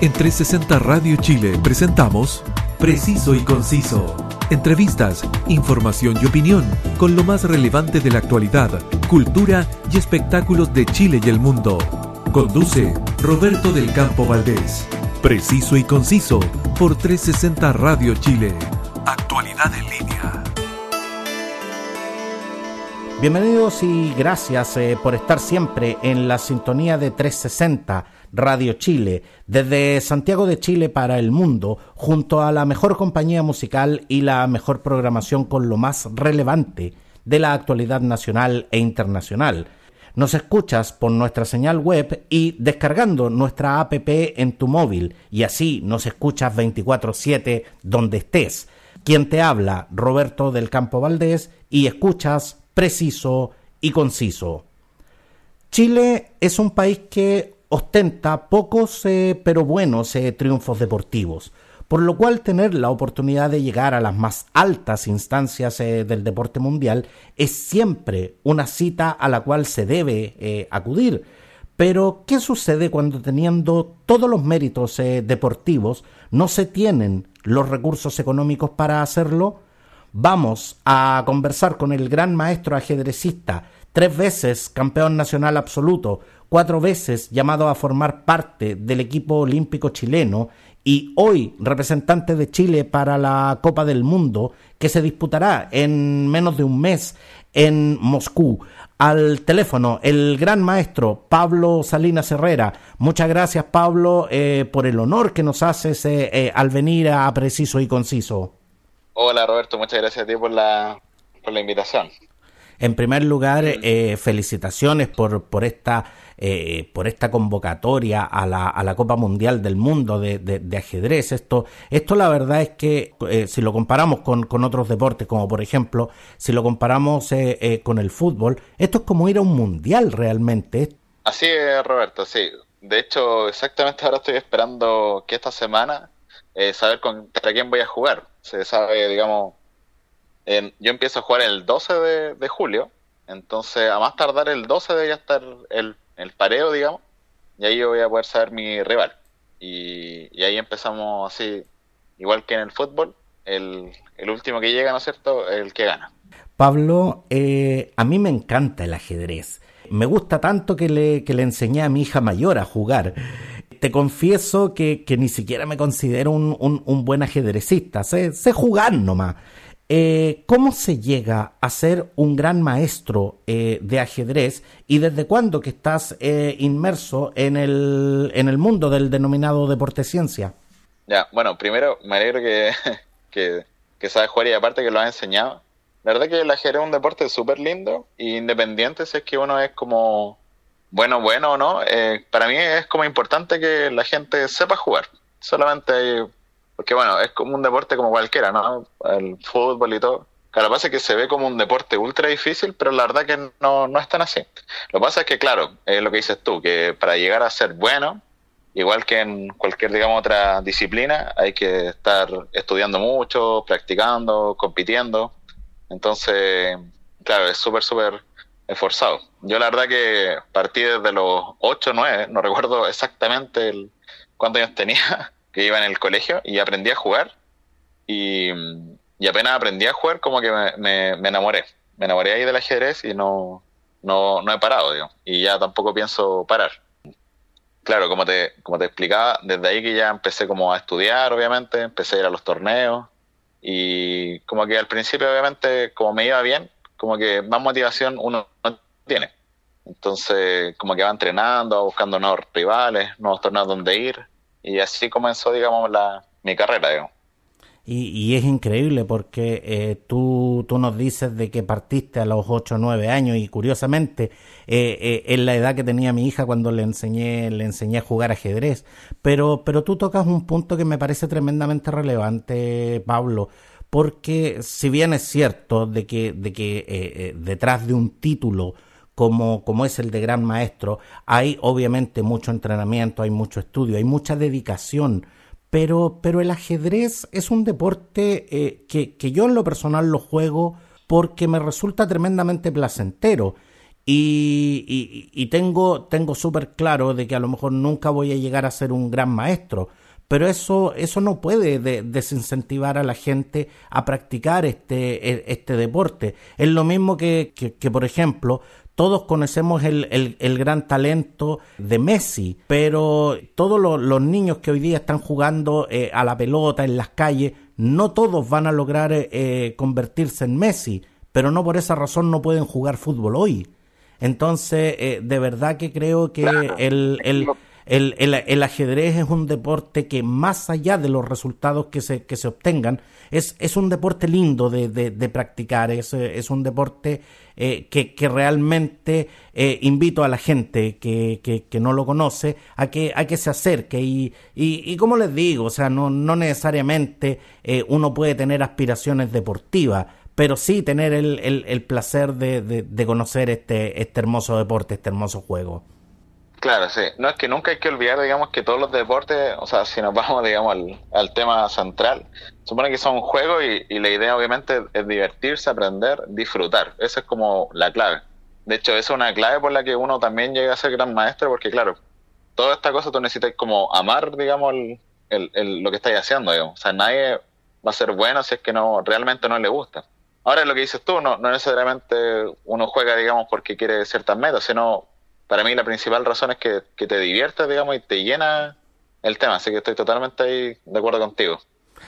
En 360 Radio Chile presentamos Preciso y Conciso. Entrevistas, información y opinión con lo más relevante de la actualidad, cultura y espectáculos de Chile y el mundo. Conduce Roberto del Campo Valdés. Preciso y Conciso por 360 Radio Chile. Actualidad en línea. Bienvenidos y gracias eh, por estar siempre en la sintonía de 360 Radio Chile, desde Santiago de Chile para el mundo, junto a la mejor compañía musical y la mejor programación con lo más relevante de la actualidad nacional e internacional. Nos escuchas por nuestra señal web y descargando nuestra app en tu móvil y así nos escuchas 24/7 donde estés. Quien te habla, Roberto del Campo Valdés, y escuchas preciso y conciso. Chile es un país que ostenta pocos eh, pero buenos eh, triunfos deportivos, por lo cual tener la oportunidad de llegar a las más altas instancias eh, del deporte mundial es siempre una cita a la cual se debe acudir. Pero, ¿qué sucede cuando teniendo todos los méritos deportivos no se tienen los recursos económicos para hacerlo? Vamos a conversar con el gran maestro ajedrecista, tres veces campeón nacional absoluto, cuatro veces llamado a formar parte del equipo olímpico chileno y hoy representante de Chile para la Copa del Mundo que se disputará en menos de un mes en Moscú. Al teléfono, el gran maestro Pablo Salinas Herrera. Muchas gracias, Pablo, eh, por el honor que nos haces eh, eh, al venir a Preciso y Conciso. Hola, Roberto, muchas gracias a ti por la, por la invitación. En primer lugar, felicitaciones por, por esta eh, por esta convocatoria a la, a la, Copa Mundial del Mundo de, de, ajedrez. Esto, esto la verdad es que eh, si lo comparamos con, con, otros deportes, como por ejemplo, si lo comparamos eh, con el fútbol, esto es como ir a un mundial realmente. Así es, Roberto, sí. De hecho, exactamente ahora estoy esperando que esta semana saber contra quién voy a jugar. Se sabe, digamos, yo empiezo a jugar el 12 de, julio, entonces a más tardar el 12 debería estar el el pareo, digamos, y ahí yo voy a poder saber mi rival. Y, ahí empezamos así, igual que en el fútbol, el, último que llega, ¿no es cierto?, el que gana. Pablo, eh, a mí me encanta el ajedrez. Me gusta tanto que le, que le enseñé a mi hija mayor a jugar. Te confieso que, que ni siquiera me considero un, un, buen ajedrecista. Sé, sé jugar nomás. Eh, ¿Cómo se llega a ser un gran maestro eh, de ajedrez y desde cuándo que estás eh, inmerso en el, en el mundo del denominado deporte ciencia? Ya, bueno, primero me alegro que, que, que sabes jugar y aparte que lo has enseñado. La verdad que el ajedrez es un deporte súper lindo e independiente si es que uno es como bueno, bueno o no. para mí es como importante que la gente sepa jugar. Solamente porque bueno, es como un deporte como cualquiera, ¿no? El fútbol y todo. Claro, lo que pasa es que se ve como un deporte ultra difícil, pero la verdad que no, no es tan así. Lo que pasa es que, claro, es lo que dices tú, que para llegar a ser bueno, igual que en cualquier, digamos, otra disciplina, hay que estar estudiando mucho, practicando, compitiendo. Entonces, claro, es súper, súper esforzado. Yo la verdad que partí desde los 8, 9, no recuerdo exactamente el, cuántos años tenía, que iba en el colegio y aprendí a jugar y, apenas aprendí a jugar como que me, enamoré. Me enamoré ahí del ajedrez y no, no, no he parado, digo, y ya tampoco pienso parar. Claro, como te, como te explicaba, desde ahí que ya empecé como a estudiar, obviamente, empecé a ir a los torneos y como que al principio, obviamente, como me iba bien, como que más motivación uno no tiene. Entonces, como que va entrenando, buscando nuevos rivales, nuevos torneos donde ir y así comenzó, digamos, la, mi carrera, digamos. Y, y, es increíble porque eh, tú, tú nos dices de que partiste a los 8 o 9 años y curiosamente eh, eh, es la edad que tenía mi hija cuando le enseñé, le enseñé a jugar ajedrez. Pero, pero tú tocas un punto que me parece tremendamente relevante, Pablo, porque si bien es cierto de que, de que detrás de un título como, como es el de gran maestro, hay obviamente mucho entrenamiento, hay mucho estudio, hay mucha dedicación, pero, pero el ajedrez es un deporte eh, que, que yo en lo personal lo juego porque me resulta tremendamente placentero. y, y, tengo, tengo súper claro de que a lo mejor nunca voy a llegar a ser un gran maestro, pero eso, eso no puede desincentivar a la gente a practicar este, e, este deporte. Es lo mismo que, que, por ejemplo, todos conocemos el, el, gran talento de Messi, pero todos los, niños que hoy día están jugando eh, a la pelota en las calles, no todos van a lograr eh, convertirse en Messi, pero no por esa razón no pueden jugar fútbol hoy. Entonces, eh, de verdad que creo que el, el, el, el, ajedrez es un deporte que más allá de los resultados que se, que se obtengan, es, es un deporte lindo de, de, practicar, es, es, un deporte eh, que, que, realmente eh, invito a la gente que, que, no lo conoce a que, a que se acerque y, y, y como les digo, o sea, no, no necesariamente uno puede tener aspiraciones deportivas, pero sí tener el, el, placer de, de, conocer este, este hermoso deporte, este hermoso juego. Claro, sí. No es que nunca hay que olvidar, digamos, que todos los deportes, o sea, si nos vamos, digamos, al, tema central, supone que son juegos y, y, la idea, obviamente, es divertirse, aprender, disfrutar. Esa es como la clave. De hecho, esa es una clave por la que uno también llega a ser gran maestro, porque, claro, toda esta cosa tú necesitas como amar, digamos, el, el, lo que estáis haciendo, digamos. O sea, nadie va a ser bueno si es que no realmente no le gusta. Ahora lo que dices tú, no, no necesariamente uno juega, digamos, porque quiere ciertas metas, sino para mí la principal razón es que, te diviertas, digamos, y te llena el tema, así que estoy totalmente ahí de acuerdo contigo.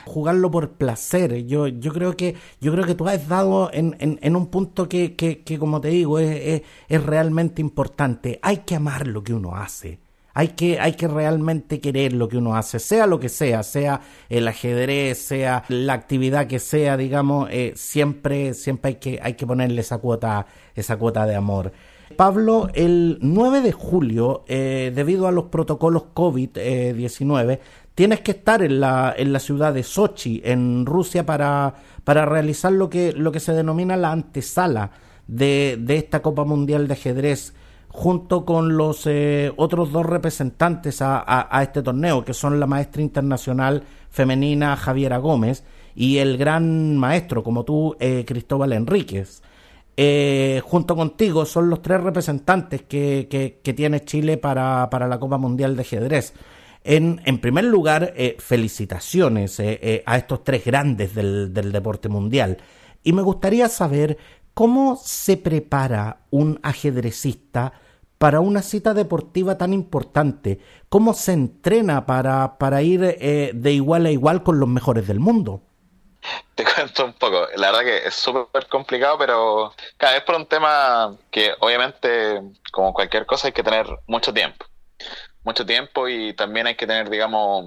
Jugarlo por placer, yo, yo creo que yo creo que tú has dado en, en, un punto que, que, que, como te digo, es, es, es realmente importante. Hay que amar lo que uno hace hay que, hay que realmente querer lo que uno hace, sea lo que sea, sea el ajedrez, sea la actividad que sea, digamos, eh, siempre, siempre hay que, hay que ponerle esa cuota, esa cuota de amor. Pablo, el 9 de julio, eh, debido a los protocolos COVID-19, tienes que estar en la, en la ciudad de Sochi, en Rusia, para, para realizar lo que, lo que se denomina la antesala de, de esta Copa Mundial de Ajedrez junto con los eh, otros dos representantes a, este torneo, que son la maestra internacional femenina Javiera Gómez y el gran maestro, como tú, eh, Cristóbal Enríquez. Eh, junto contigo son los tres representantes que, que, tiene Chile para, para, la Copa Mundial de Ajedrez. En, en primer lugar, felicitaciones a estos tres grandes del, del deporte mundial. Y me gustaría saber cómo se prepara un ajedrecista para una cita deportiva tan importante? ¿Cómo se entrena para, para ir eh, de igual a igual con los mejores del mundo? Te cuento un poco. La verdad que es súper complicado, pero cada vez por un tema que obviamente, como cualquier cosa, hay que tener mucho tiempo. Mucho tiempo y también hay que tener, digamos,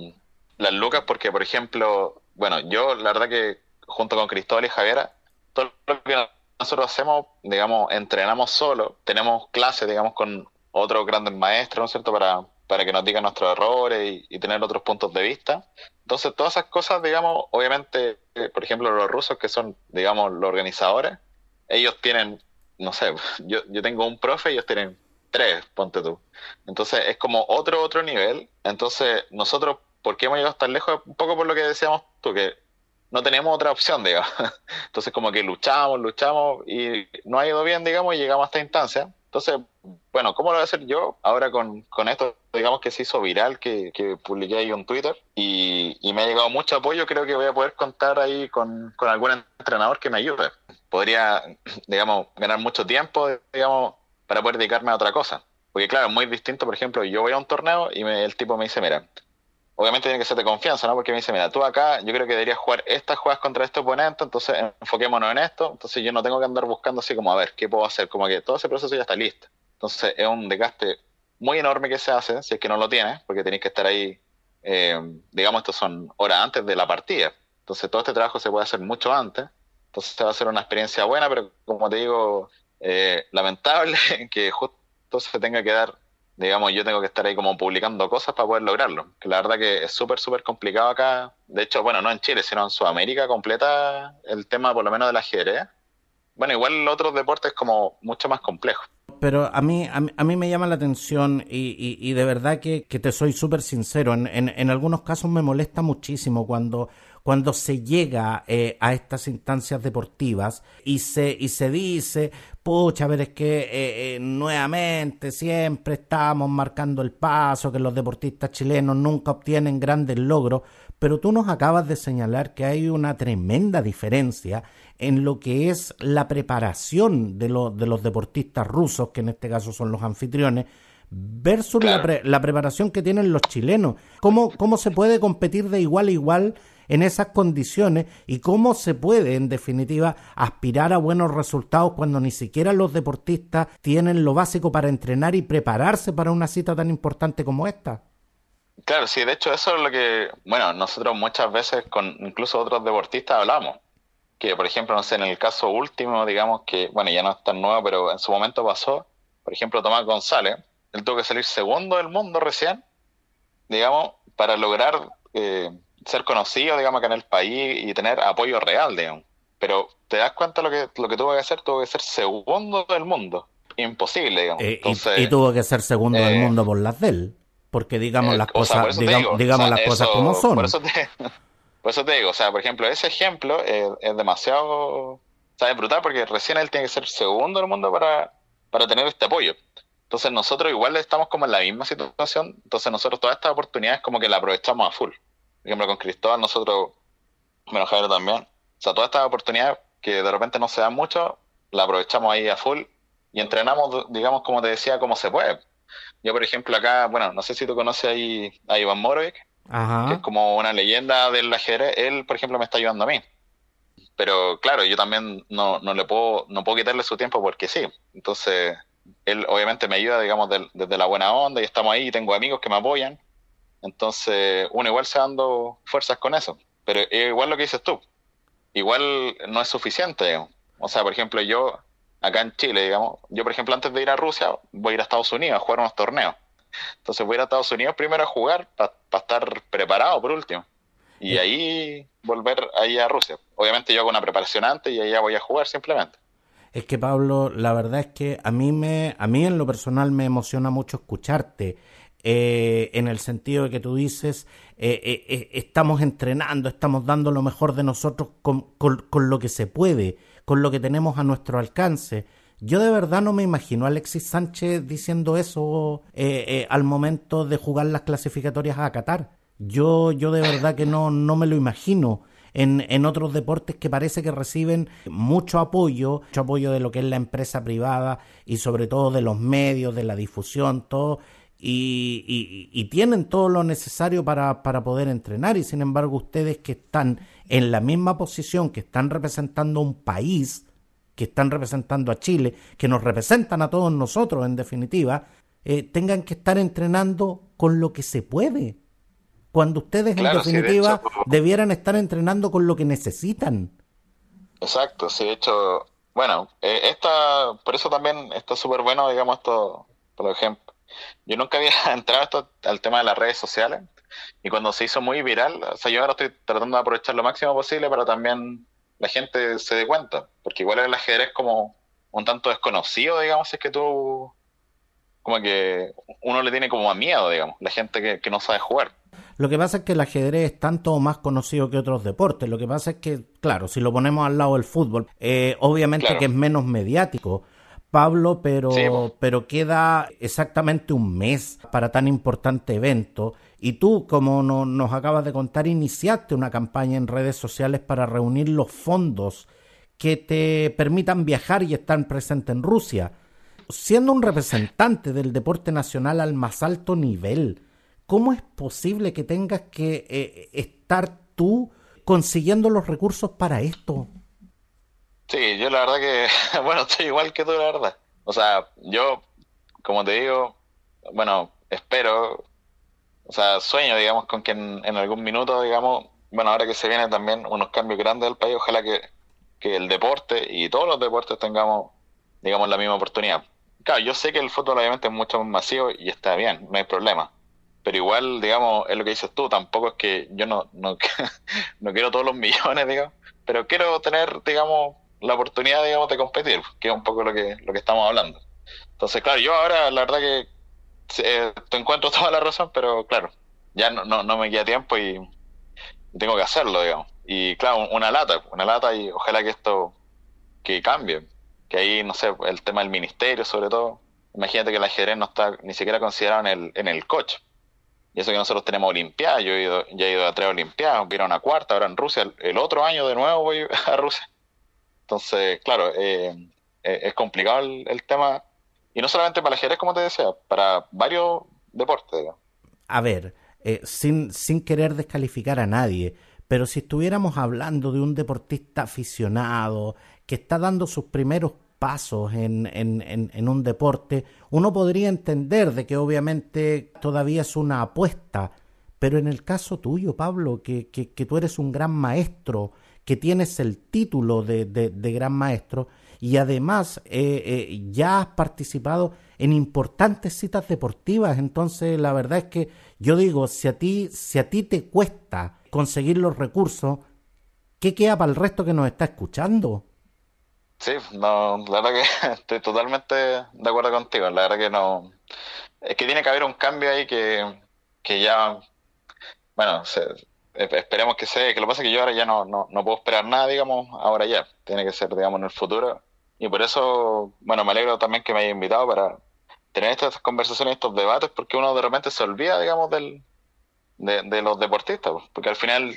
las lucas, porque, por ejemplo, bueno, yo la verdad que junto con Cristóbal y Javiera, todo lo que nosotros hacemos, digamos, entrenamos solo, tenemos clases, digamos, con otros grandes maestros, ¿no es cierto?, para, para que nos digan nuestros errores y, tener otros puntos de vista. Entonces, todas esas cosas, digamos, obviamente, eh, por ejemplo, los rusos que son, digamos, los organizadores, ellos tienen, no sé, yo, yo tengo un profe y ellos tienen tres, ponte tú. Entonces, es como otro, otro nivel. Entonces, nosotros, ¿por qué hemos llegado tan lejos? Un poco por lo que decíamos tú, que no tenemos otra opción, digamos. Entonces, como que luchamos, luchamos y no ha ido bien, digamos, y llegamos a esta instancia. Entonces, bueno, ¿cómo lo voy a hacer yo ahora con, con esto? Digamos que se hizo viral, que, que publiqué ahí en Twitter y, y, me ha llegado mucho apoyo. Creo que voy a poder contar ahí con, con algún entrenador que me ayude. Podría, digamos, ganar mucho tiempo, digamos, para poder dedicarme a otra cosa. Porque, claro, es muy distinto, por ejemplo, yo voy a un torneo y me, el tipo me dice, mira, obviamente tiene que ser de confianza, ¿no? Porque me dice, mira, tú acá, yo creo que deberías jugar estas jugadas contra este oponente, entonces enfoquémonos en esto, entonces yo no tengo que andar buscando así como, a ver, ¿qué puedo hacer? Como que todo ese proceso ya está listo. Entonces es un desgaste muy enorme que se hace, si es que no lo tienes, porque tenéis que estar ahí, eh, digamos, estos son horas antes de la partida. Entonces todo este trabajo se puede hacer mucho antes, entonces va a ser una experiencia buena, pero como te digo, eh, lamentable que justo se tenga que dar digamos, yo tengo que estar ahí como publicando cosas para poder lograrlo. La verdad que es súper, súper complicado acá. De hecho, bueno, no en Chile, sino en Sudamérica completa el tema por lo menos de la ajedrez. Bueno, igual otros deportes como mucho más complejos. Pero a mí, a mí, me llama la atención y, y, de verdad que, que te soy súper sincero. En, en, en, algunos casos me molesta muchísimo cuando, cuando se llega eh, a estas instancias deportivas y se, y se dice, pucha, a ver, es que eh, eh, nuevamente siempre estamos marcando el paso, que los deportistas chilenos nunca obtienen grandes logros, pero tú nos acabas de señalar que hay una tremenda diferencia en lo que es la preparación de, de los deportistas rusos, que en este caso son los anfitriones, versus la, la, preparación que tienen los chilenos. ¿Cómo, ¿Cómo se puede competir de igual a igual en esas condiciones y cómo se puede, en definitiva, aspirar a buenos resultados cuando ni siquiera los deportistas tienen lo básico para entrenar y prepararse para una cita tan importante como esta? Claro, sí, de hecho eso es lo que, bueno, nosotros muchas veces con incluso otros deportistas hablamos, que por ejemplo, no sé, en el caso último, digamos que, bueno, ya no es tan nuevo, pero en su momento pasó, por ejemplo, Tomás González, él tuvo que salir segundo del mundo recién, digamos, para lograr eh, ser conocido, digamos, acá en el país y tener apoyo real, digamos. Pero te das cuenta lo que, lo que tuvo que hacer, tuvo que ser segundo del mundo. Imposible, digamos. Eh, y, tuvo que ser segundo del eh, mundo por las de él. Porque digamos las cosas, digamos, las cosas como son. Por eso, te, por eso te digo, o sea, por ejemplo, ese ejemplo es, demasiado, ¿sabes? Brutal porque recién él tiene que ser segundo del mundo para, para tener este apoyo. Entonces nosotros igual estamos como en la misma situación, entonces nosotros todas estas oportunidades como que la aprovechamos a full. Por ejemplo, con Cristóbal nosotros, bueno, Javier también, o sea, todas estas oportunidades que de repente no se dan mucho, la aprovechamos ahí a full y entrenamos, digamos, como te decía, como se puede. Yo, por ejemplo, acá, bueno, no sé si tú conoces ahí a Iván Morovic, que es como una leyenda del ajedrez. Él, por ejemplo, me está ayudando a mí. Pero claro, yo también no, no le puedo, no puedo quitarle su tiempo porque sí. Entonces, él obviamente me ayuda, digamos, desde la buena onda y estamos ahí y tengo amigos que me apoyan. Entonces, uno igual se dando fuerzas con eso. Pero igual lo que dices tú, igual no es suficiente, digamos. O sea, por ejemplo, yo acá en Chile, digamos, yo por ejemplo antes de ir a Rusia voy a ir a Estados Unidos a jugar unos torneos. Entonces voy a ir a Estados Unidos primero a jugar para estar preparado por último. Y ahí volver ahí a Rusia. Obviamente yo hago una preparación antes y ahí ya voy a jugar simplemente es que Pablo, la verdad es que a mí me, a mí en lo personal me emociona mucho escucharte. Eh, en el sentido de que tú dices, eh, eh, estamos entrenando, estamos dando lo mejor de nosotros con, con, lo que se puede, con lo que tenemos a nuestro alcance. Yo de verdad no me imagino a Alexis Sánchez diciendo eso al momento de jugar las clasificatorias a Qatar. Yo, yo de verdad que no, no me lo imagino en, en otros deportes que parece que reciben mucho apoyo, mucho apoyo de lo que es la empresa privada y sobre todo de los medios, de la difusión, todo. Y, y, tienen todo lo necesario para, para, poder entrenar y sin embargo ustedes que están en la misma posición, que están representando un país, que están representando a Chile, que nos representan a todos nosotros en definitiva, eh, tengan que estar entrenando con lo que se puede cuando ustedes en definitiva debieran estar entrenando con lo que necesitan. Exacto, sí, de hecho, bueno, eh, esta, por eso también está súper bueno, digamos, esto, por ejemplo, yo nunca había entrado esto, al tema de las redes sociales y cuando se hizo muy viral, o sea, yo ahora estoy tratando de aprovechar lo máximo posible para también la gente se dé cuenta, porque igual el ajedrez como un tanto desconocido, digamos, es que tú, como que uno le tiene como a miedo, digamos, la gente que no sabe jugar. Lo que pasa es que el ajedrez es tanto más conocido que otros deportes. Lo que pasa es que, claro, si lo ponemos al lado del fútbol, eh, obviamente que es menos mediático. Pablo, pero, pero queda exactamente un mes para tan importante evento. Y tú, como nos acabas de contar, iniciaste una campaña en redes sociales para reunir los fondos que te permitan viajar y estar presente en Rusia. Siendo un representante del deporte nacional al más alto nivel, ¿cómo es posible que tengas que eh, estar tú consiguiendo los recursos para esto? Sí, yo la verdad que, bueno, estoy igual que tú, la verdad. O sea, yo, como te digo, bueno, espero, o sea, sueño, digamos, con que en, algún minuto, digamos, bueno, ahora que se vienen también unos cambios grandes del país, ojalá que, que el deporte y todos los deportes tengamos, digamos, la misma oportunidad. Claro, yo sé que el fútbol obviamente es mucho más masivo y está bien, no hay problema pero igual, digamos, es lo que dices tú, tampoco es que yo no, no, no quiero todos los millones, digamos, pero quiero tener, digamos, la oportunidad, digamos, de competir, que es un poco lo que, lo que estamos hablando. Entonces, claro, yo ahora, la verdad que eh, te encuentro toda la razón, pero claro, ya no, no, no me queda tiempo y tengo que hacerlo, digamos. Y claro, una lata, una lata y ojalá que esto que cambie. Que ahí, no sé, el tema del ministerio sobre todo. Imagínate que el ajedrez no está ni siquiera considerado en el, en el coche. Y eso que nosotros tenemos Olimpiadas, yo he ido, ya he ido a tres Olimpiadas, a una cuarta, ahora en Rusia, el, otro año de nuevo voy a Rusia. Entonces, claro, eh, eh, es complicado el, tema, y no solamente para el ajedrez, como te decía, para varios deportes. A ver, eh, sin, sin querer descalificar a nadie, pero si estuviéramos hablando de un deportista aficionado que está dando sus primeros pasos en, en, en, un deporte, uno podría entender de que obviamente todavía es una apuesta, pero en el caso tuyo, Pablo, que, que, tú eres un gran maestro, que tienes el título de, de, gran maestro y además eh, eh, ya has participado en importantes citas deportivas, entonces la verdad es que yo digo, si a ti, si a ti te cuesta conseguir los recursos, ¿qué queda para el resto que nos está escuchando? Sí, no, la verdad que estoy totalmente de acuerdo contigo. La verdad que no. Es que tiene que haber un cambio ahí que, que ya. Bueno, esperemos que sea. Que lo que pasa que yo ahora ya no, no, no puedo esperar nada, digamos, ahora ya. Tiene que ser, digamos, en el futuro. Y por eso, bueno, me alegro también que me haya invitado para tener estas conversaciones, estos debates, porque uno de repente se olvida, digamos, del, de, de los deportistas. Porque al final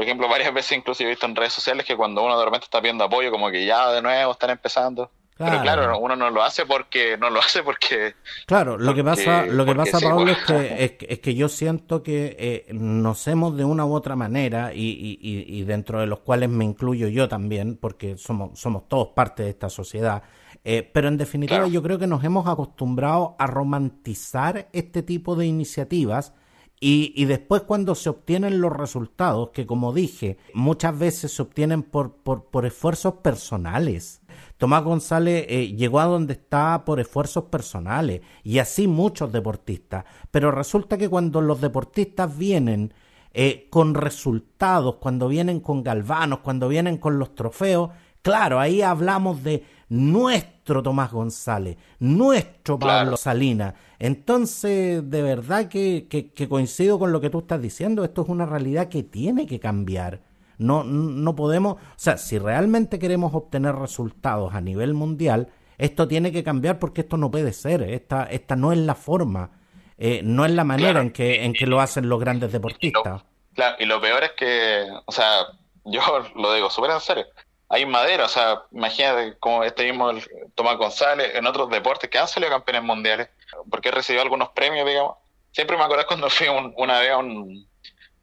por ejemplo, varias veces incluso he visto en redes sociales que cuando uno de repente está pidiendo apoyo, como que ya de nuevo están empezando. Pero claro, uno no lo hace porque no lo hace porque claro lo que pasa lo que pasa Pablo pues. es que es, que yo siento que eh, nos hemos de una u otra manera y, y, y, dentro de los cuales me incluyo yo también porque somos somos todos parte de esta sociedad eh, pero en definitiva yo creo que nos hemos acostumbrado a romantizar este tipo de iniciativas y, y, después cuando se obtienen los resultados, que como dije, muchas veces se obtienen por, por, por esfuerzos personales. Tomás González eh, llegó a donde está por esfuerzos personales y así muchos deportistas. Pero resulta que cuando los deportistas vienen eh, con resultados, cuando vienen con galvanos, cuando vienen con los trofeos, claro, ahí hablamos de nuestro Tomás González, nuestro Pablo Salinas. Entonces, de verdad que, que, coincido con lo que tú estás diciendo, esto es una realidad que tiene que cambiar. No, no podemos, o sea, si realmente queremos obtener resultados a nivel mundial, esto tiene que cambiar porque esto no puede ser, esta, esta no es la forma, eh, no es la manera en, que, en que lo hacen los grandes deportistas. claro, y lo peor es que, o sea, yo lo digo súper en serio, hay madera, o sea, imagínate como este mismo Tomás González en otros deportes que han salido campeones mundiales, porque recibió algunos premios, digamos. Siempre me acuerdo cuando fui una vez a, un,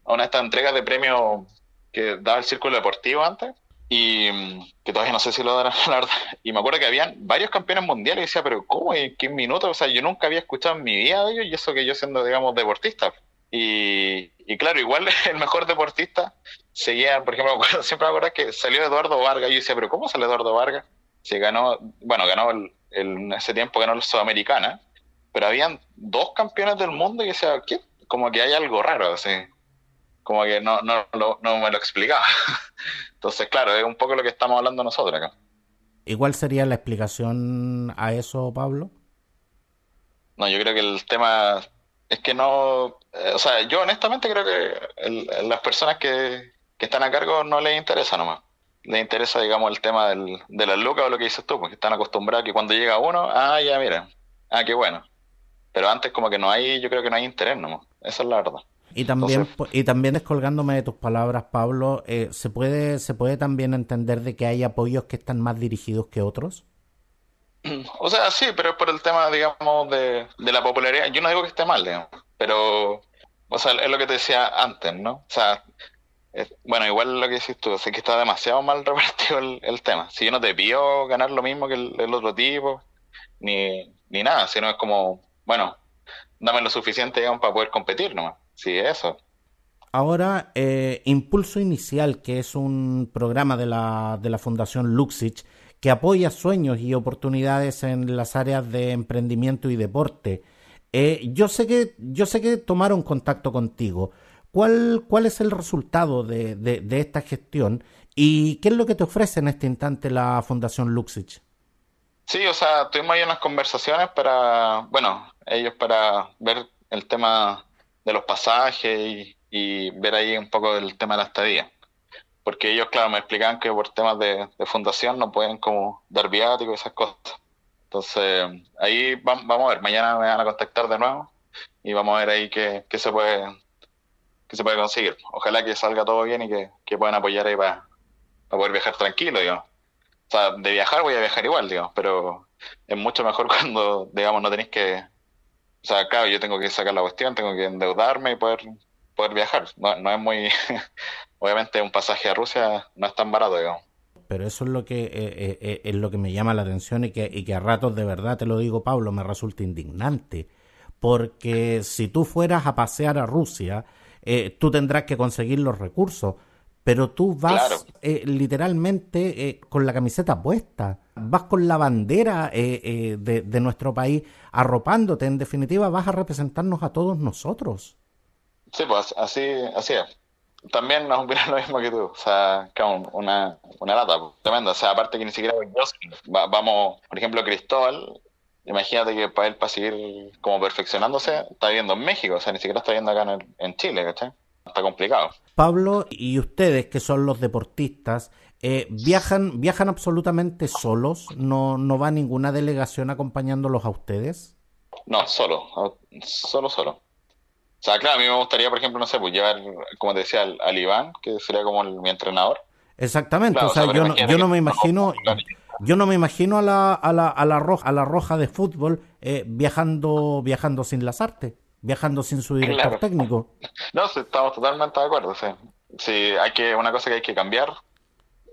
a una de estas entregas de premios que daba el Círculo Deportivo antes, y que todavía no sé si lo darán, la verdad. Y me acuerdo que habían varios campeones mundiales y decía, pero ¿cómo? ¿En qué minutos? O sea, yo nunca había escuchado en mi vida de ellos y eso que yo siendo, digamos, deportista. Y, y claro, igual el mejor deportista seguía, por ejemplo, siempre me acuerdo que salió Eduardo Vargas. Y yo decía, pero ¿cómo sale Eduardo Vargas? Se ganó, bueno, ganó el, en ese tiempo ganó la Sudamericana, pero habían dos campeones del mundo y decía, ¿qué? Como que hay algo raro, así. Como que no, no, no me lo explicaba. Entonces, claro, es un poco lo que estamos hablando nosotros acá. ¿Igual sería la explicación a eso, Pablo? No, yo creo que el tema es que no, eh, o sea, yo honestamente creo que las personas que, están a cargo no les interesa nomás. Les interesa, digamos, el tema del, de las lucas o lo que dices tú, porque están acostumbrados a que cuando llega uno, ah, ya, mira, ah, qué bueno. Pero antes como que no hay, yo creo que no hay interés nomás. Esa es la verdad. Y también, y también descolgándome de tus palabras, Pablo, eh, ¿se, puede, ¿se puede también entender de que hay apoyos que están más dirigidos que otros? O sea, sí, pero es por el tema, digamos, de, la popularidad. Yo no digo que esté mal, digamos, pero, o sea, es lo que te decía antes, ¿no? O sea, bueno, igual lo que dices tú, es que está demasiado mal repartido el, tema. Si yo no te pido ganar lo mismo que el, otro tipo, ni, ni nada, sino es como, bueno, dame lo suficiente, digamos, para poder competir nomás. Sí, eso. Ahora, eh, Impulso Inicial, que es un programa de la, de la Fundación Luxich, que apoya sueños y oportunidades en las áreas de emprendimiento y deporte. Eh, yo sé que yo sé que tomaron contacto contigo. ¿Cuál, cuál es el resultado de, de, esta gestión y qué es lo que te ofrece en este instante la Fundación Luxich? Sí, o sea, tuvimos ahí unas conversaciones para, bueno, ellos para ver el tema de los pasajes y, ver ahí un poco el tema de la estadía. porque ellos, claro, me explicaban que por temas de, fundación no pueden como dar viático y esas cosas. Entonces, ahí vamos a ver, mañana me van a contactar de nuevo y vamos a ver ahí qué, se puede qué se puede conseguir. Ojalá que salga todo bien y que, que puedan apoyar ahí para, poder viajar tranquilo, digamos. O sea, de viajar voy a viajar igual, digamos, pero es mucho mejor cuando, digamos, no tenéis que... O sea, claro, yo tengo que sacar la cuestión, tengo que endeudarme y poder, poder viajar. No, no es muy... obviamente un pasaje a Rusia no es tan barato, digamos. Pero eso es lo que eh, eh, eh, es lo que me llama la atención y que, y que a ratos de verdad te lo digo, Pablo, me resulta indignante. Porque si tú fueras a pasear a Rusia, tú tendrás que conseguir los recursos, pero tú vas literalmente con la camiseta puesta, vas con la bandera de, de nuestro país arropándote, en definitiva vas a representarnos a todos nosotros. Sí, pues así, así es también nos opina lo mismo que tú. O sea, que una, una lata pues, tremenda. O sea, aparte que ni siquiera vamos, por ejemplo, Cristóbal, imagínate que para él, para seguir como perfeccionándose, está viviendo en México. O sea, ni siquiera está viviendo acá en, Chile, ¿cachai? Está complicado. Pablo, y ustedes que son los deportistas, eh, ¿viajan, ¿viajan absolutamente solos? ¿No, ¿No va ninguna delegación acompañándolos a ustedes? No, solo, solo, solo. O sea, claro, a mí me gustaría, por ejemplo, no sé, pues llevar, como te decía, al, Iván, que sería como mi entrenador. Exactamente, o sea, yo, no, yo no me imagino... Yo no me imagino a la, a la, a la, roja, a la roja de fútbol eh, viajando viajando sin las artes, viajando sin su director técnico. No, sí, estamos totalmente de acuerdo. Sí. sí, hay que una cosa que hay que cambiar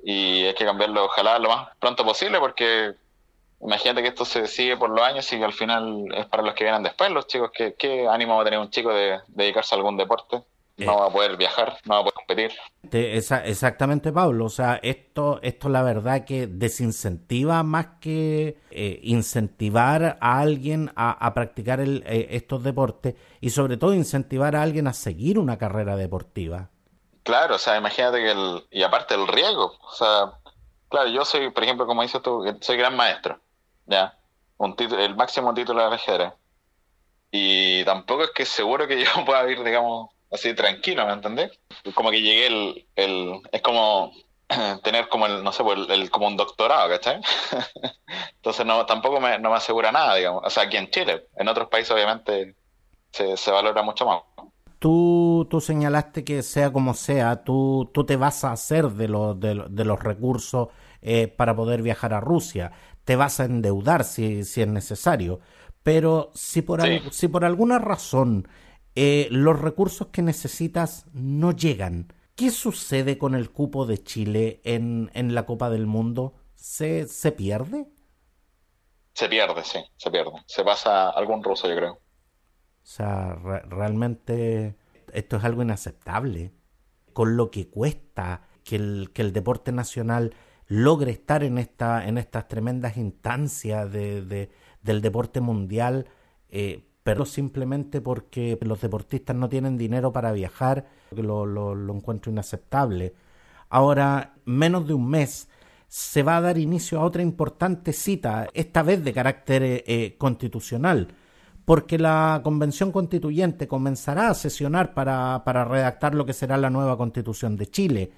y hay que cambiarlo ojalá lo más pronto posible porque imagínate que esto se sigue por los años y que al final es para los que vienen después, los chicos, ¿qué, qué ánimo va a tener un chico de, dedicarse a algún deporte? No eh. va a poder viajar, no va a poder competir. exactamente, Pablo. O sea, esto, esto la verdad que desincentiva más que eh, incentivar a alguien a, practicar el, eh, estos deportes y sobre todo incentivar a alguien a seguir una carrera deportiva. Claro, o sea, imagínate que el, y aparte el riesgo, o sea, claro, yo soy, por ejemplo, como dices tú, soy gran maestro ya, un título, el máximo título de ajedrez. Y tampoco es que seguro que yo pueda ir, digamos, así tranquilo, ¿me entendés? Como que llegué el, el es como tener como el, no sé, pues, el, como un doctorado, ¿cachai? Entonces no, tampoco me, no me asegura nada, digamos. O sea, aquí en Chile, en otros países obviamente se, se valora mucho más. Tú, tú señalaste que sea como sea, tú, tú te vas a hacer de, los de, de los recursos eh, para poder viajar a Rusia te vas a endeudar si, si es necesario. Pero si por, si por alguna razón eh, los recursos que necesitas no llegan, ¿qué sucede con el cupo de Chile en, en la Copa del Mundo? ¿Se, ¿Se pierde? Se pierde, sí, se pierde. Se pasa algún ruso, yo creo. O sea, realmente esto es algo inaceptable. Con lo que cuesta que el, que el deporte nacional logre estar en, esta, en estas tremendas instancias de, del deporte mundial, eh, pero simplemente porque los deportistas no tienen dinero para viajar, lo, lo, encuentro inaceptable. Ahora, menos de un mes, se va a dar inicio a otra importante cita, esta vez de carácter eh, eh, constitucional, porque la Convención Constituyente comenzará a sesionar para, para redactar lo que será la nueva Constitución de Chile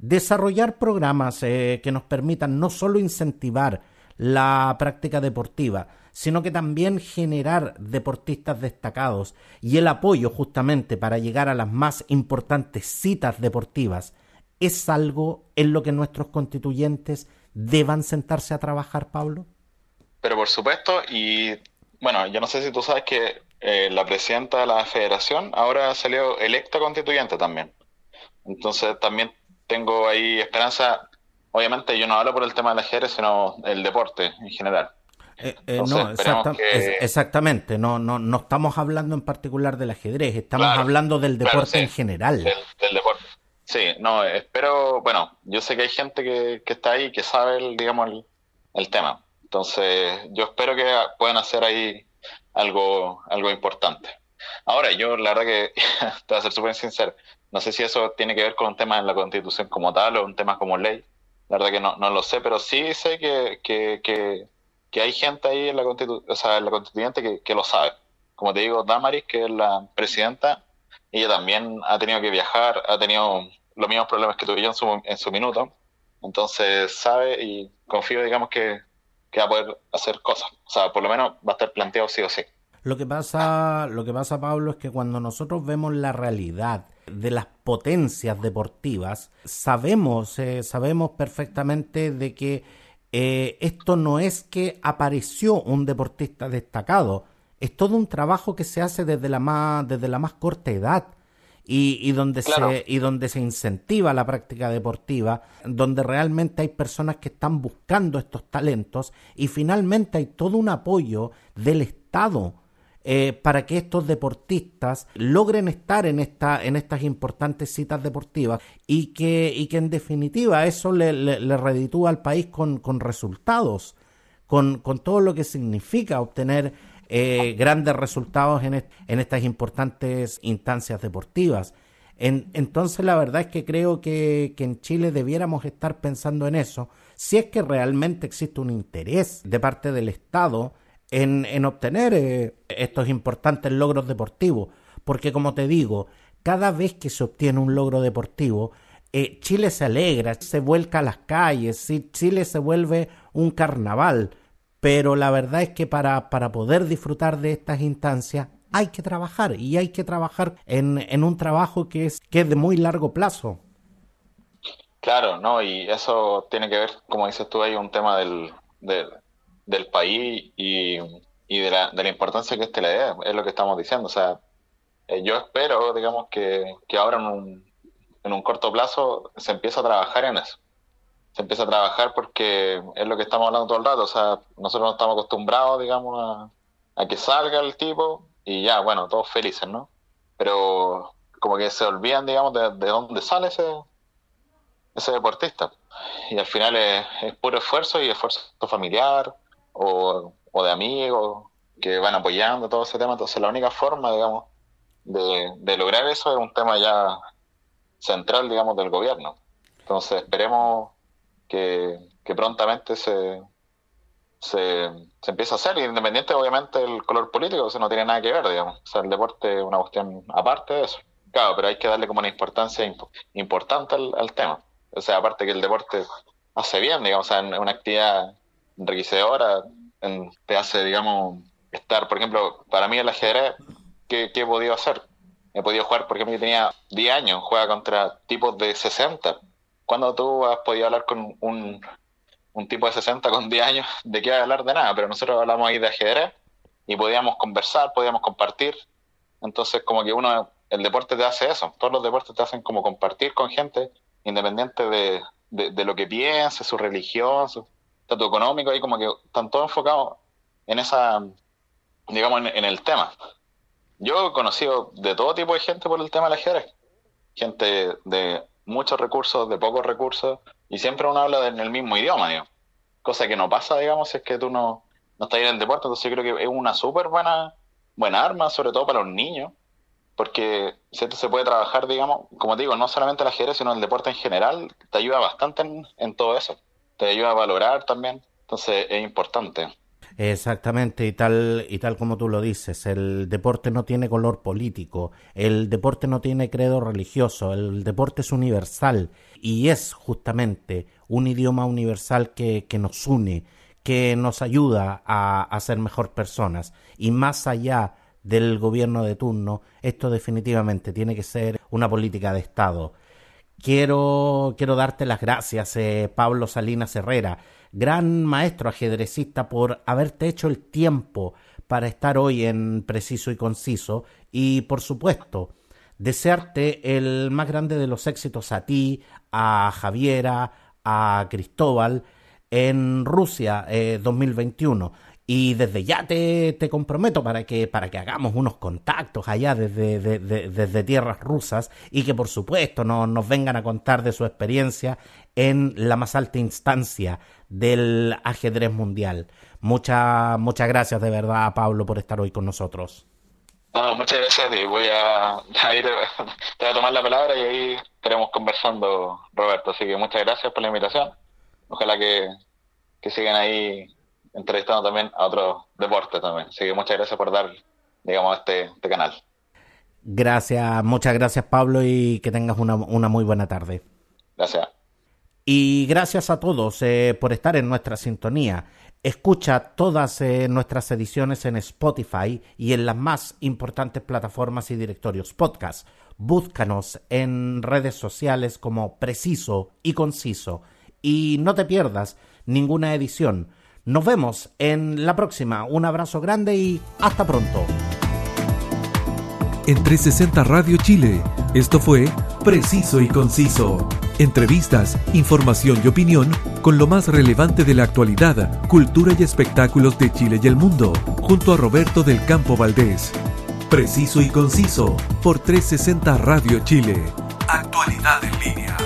desarrollar programas eh, que nos permitan no solo incentivar la práctica deportiva, sino que también generar deportistas destacados y el apoyo justamente para llegar a las más importantes citas deportivas, es algo en lo que nuestros constituyentes deban sentarse a trabajar, Pablo? Pero por supuesto, y bueno, yo no sé si tú sabes que eh, la presidenta de la federación ahora salió electa constituyente también. Entonces también tengo ahí esperanza. Obviamente yo no hablo por el tema del ajedrez, sino el deporte en general. Eh, eh, no, exactamente, no, no, no estamos hablando en particular del ajedrez, estamos hablando del deporte en general. Del, deporte. Sí, no, espero, bueno, yo sé que hay gente que, que está ahí que sabe, el, digamos, el, el, tema. Entonces, yo espero que puedan hacer ahí algo, algo importante. Ahora, yo la verdad que, te voy a ser súper sincero, no sé si eso tiene que ver con un tema en la constitución como tal o un tema como ley. La verdad que no, no lo sé, pero sí sé que, que, que, hay gente ahí en la, constitu o sea, en la constituyente que, que, lo sabe. Como te digo, Damaris, que es la presidenta, ella también ha tenido que viajar, ha tenido los mismos problemas que tuve yo en su, en su minuto. Entonces sabe y confío, digamos, que, que va a poder hacer cosas. O sea, por lo menos va a estar planteado sí o sí. Lo que pasa, lo que pasa, Pablo, es que cuando nosotros vemos la realidad de las potencias deportivas, sabemos, eh, sabemos perfectamente de que eh, esto no es que apareció un deportista destacado, es todo un trabajo que se hace desde la más, desde la más corta edad. Y, y, donde se, y donde se incentiva la práctica deportiva, donde realmente hay personas que están buscando estos talentos y finalmente hay todo un apoyo del Estado eh, para que estos deportistas logren estar en, esta, en estas importantes citas deportivas y que, y que en definitiva eso le, le, reditúa al país con, con resultados, con, con, todo lo que significa obtener eh, grandes resultados en, en, estas importantes instancias deportivas. En, entonces la verdad es que creo que, que en Chile debiéramos estar pensando en eso, si es que realmente existe un interés de parte del Estado en, obtener eh, estos importantes logros deportivos. Porque como te digo, cada vez que se obtiene un logro deportivo, eh, Chile se alegra, se vuelca a las calles, Chile se vuelve un carnaval. Pero la verdad es que para, para poder disfrutar de estas instancias hay que trabajar y hay que trabajar en, en un trabajo que es, que es de muy largo plazo. Claro, no, y eso tiene que ver, como dices tú, hay un tema del país y, y de, la, de la importancia que este le dé, es lo que estamos diciendo. O sea, eh, yo espero, digamos, que, que ahora en un, en un corto plazo se empiece a trabajar en eso. Se empieza a trabajar porque es lo que estamos hablando todo el rato. O sea, nosotros no estamos acostumbrados, digamos, a, a que salga el tipo y ya, bueno, todos felices, ¿no? Pero como que se olvidan, digamos, de, de dónde sale ese, ese deportista. Y al final es, es puro esfuerzo y esfuerzo familiar, o, de amigos que van apoyando todo ese tema. Entonces la única forma, digamos, de, lograr eso es un tema ya central, digamos, del gobierno. Entonces esperemos que, prontamente se, se, se empiece a hacer, independiente obviamente del color político, eso no tiene nada que ver, digamos. O sea, el deporte es una cuestión aparte de eso. Claro, pero hay que darle como una importancia importante al, tema. O sea, aparte que el deporte hace bien, digamos, o sea, es una actividad enriquecedora, te hace, digamos, estar, por ejemplo, para mí el ajedrez, ¿qué, ¿qué, he podido hacer? He podido jugar, porque yo tenía 10 años, juega contra tipos de 60. cuando tú has podido hablar con un, un tipo de 60 con 10 años? ¿De qué hablar? De nada, pero nosotros hablamos ahí de ajedrez y podíamos conversar, podíamos compartir. Entonces, como que uno, el deporte te hace eso. Todos los deportes te hacen como compartir con gente, independiente de, de, de lo que piense, su religión, su, tanto económico, ahí como que están todos enfocados en esa, digamos, en, el tema. Yo he conocido de todo tipo de gente por el tema del ajedrez. Gente de muchos recursos, de pocos recursos, y siempre uno habla en el mismo idioma, digo. Cosa que no pasa, digamos, si es que tú no, no estás en el deporte. Entonces yo creo que es una súper buena, buena arma, sobre todo para los niños, porque si se puede trabajar, digamos, como digo, no solamente el ajedrez, sino el deporte en general, te ayuda bastante en todo eso te ayuda a valorar también, entonces es importante. Exactamente, y tal, y tal como tú lo dices, el deporte no tiene color político, el deporte no tiene credo religioso, el deporte es universal y es justamente un idioma universal que, que nos une, que nos ayuda a, a ser mejor personas y más allá del gobierno de turno, esto definitivamente tiene que ser una política de Estado. Quiero, quiero darte las gracias, eh, Pablo Salinas Herrera, gran maestro ajedrecista, por haberte hecho el tiempo para estar hoy en Preciso y Conciso y, por supuesto, desearte el más grande de los éxitos a ti, a Javiera, a Cristóbal en Rusia 2021. Y desde ya te, te, comprometo para que, para que hagamos unos contactos allá desde, desde tierras rusas y que por supuesto no, nos vengan a contar de su experiencia en la más alta instancia del ajedrez mundial. Muchas muchas gracias de verdad, Pablo, por estar hoy con nosotros. muchas gracias y voy a, ir, te voy a tomar la palabra y ahí estaremos conversando, Roberto. Así que muchas gracias por la invitación. Ojalá que, que sigan ahí entrevistando también a otros deportes también. Así que muchas gracias por dar, digamos, este, este canal. Gracias, muchas gracias Pablo y que tengas una, una muy buena tarde. Gracias. Y gracias a todos eh, por estar en nuestra sintonía. Escucha todas eh, nuestras ediciones en Spotify y en las más importantes plataformas y directorios podcast. Búscanos en redes sociales como Preciso y Conciso. Y no te pierdas ninguna edición. Nos vemos en la próxima. Un abrazo grande y hasta pronto. En 360 Radio Chile, esto fue Preciso y Conciso. Entrevistas, información y opinión con lo más relevante de la actualidad, cultura y espectáculos de Chile y el mundo, junto a Roberto del Campo Valdés. Preciso y Conciso por 360 Radio Chile. Actualidad en línea.